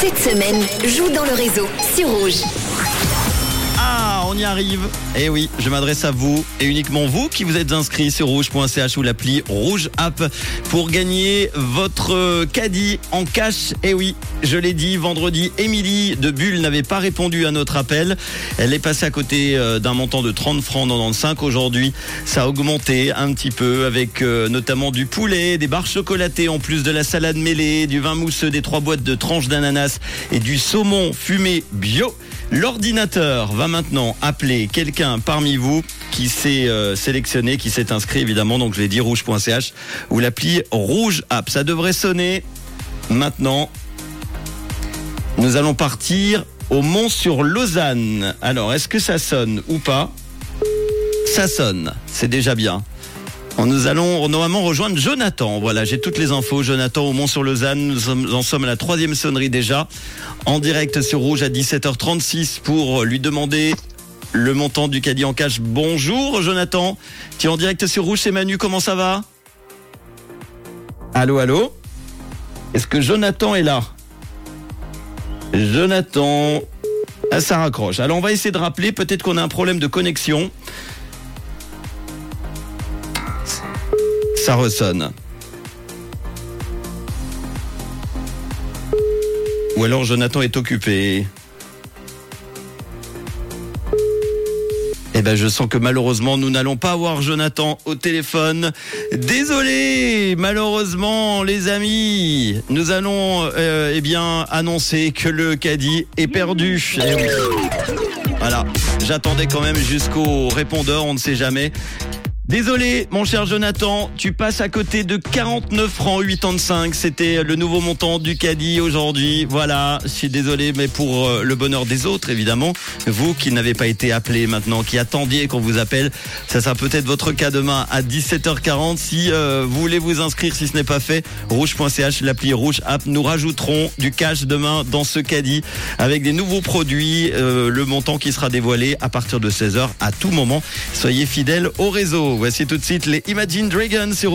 Cette semaine, joue dans le réseau sur Rouge. Y arrive. Eh oui, je m'adresse à vous et uniquement vous qui vous êtes inscrits sur rouge.ch ou l'appli Rouge App pour gagner votre caddie en cash. Eh oui, je l'ai dit, vendredi, Émilie de Bulle n'avait pas répondu à notre appel. Elle est passée à côté euh, d'un montant de 30 francs 95. Aujourd'hui, ça a augmenté un petit peu avec euh, notamment du poulet, des barres chocolatées en plus de la salade mêlée, du vin mousseux, des trois boîtes de tranches d'ananas et du saumon fumé bio. L'ordinateur va maintenant appeler quelqu'un parmi vous qui s'est euh, sélectionné, qui s'est inscrit évidemment, donc je l'ai dit rouge.ch ou l'appli Rouge App. Ça devrait sonner maintenant. Nous allons partir au Mont sur Lausanne. Alors, est-ce que ça sonne ou pas? Ça sonne, c'est déjà bien. Nous allons normalement rejoindre Jonathan. Voilà, j'ai toutes les infos. Jonathan au Mont-sur-Lausanne. Nous en sommes à la troisième sonnerie déjà. En direct sur Rouge à 17h36 pour lui demander le montant du caddie en cash. Bonjour Jonathan. Tu es en direct sur Rouge, c'est Manu. Comment ça va? Allô, allô? Est-ce que Jonathan est là? Jonathan. Ah, ça raccroche. Alors on va essayer de rappeler. Peut-être qu'on a un problème de connexion. Ça ressonne. Ou alors Jonathan est occupé. Eh ben, je sens que malheureusement, nous n'allons pas avoir Jonathan au téléphone. Désolé, malheureusement, les amis, nous allons, euh, eh bien, annoncer que le caddie est perdu. Voilà, j'attendais quand même jusqu'au répondeur, on ne sait jamais. Désolé, mon cher Jonathan, tu passes à côté de 49 francs 85. C'était le nouveau montant du caddie aujourd'hui. Voilà, je suis désolé, mais pour euh, le bonheur des autres, évidemment, vous qui n'avez pas été appelé maintenant, qui attendiez qu'on vous appelle, ça sera peut-être votre cas demain à 17h40. Si euh, vous voulez vous inscrire, si ce n'est pas fait, rouge.ch, l'appli Rouge App, nous rajouterons du cash demain dans ce caddie avec des nouveaux produits, euh, le montant qui sera dévoilé à partir de 16h à tout moment. Soyez fidèles au réseau. Voici tout de suite les Imagine Dragons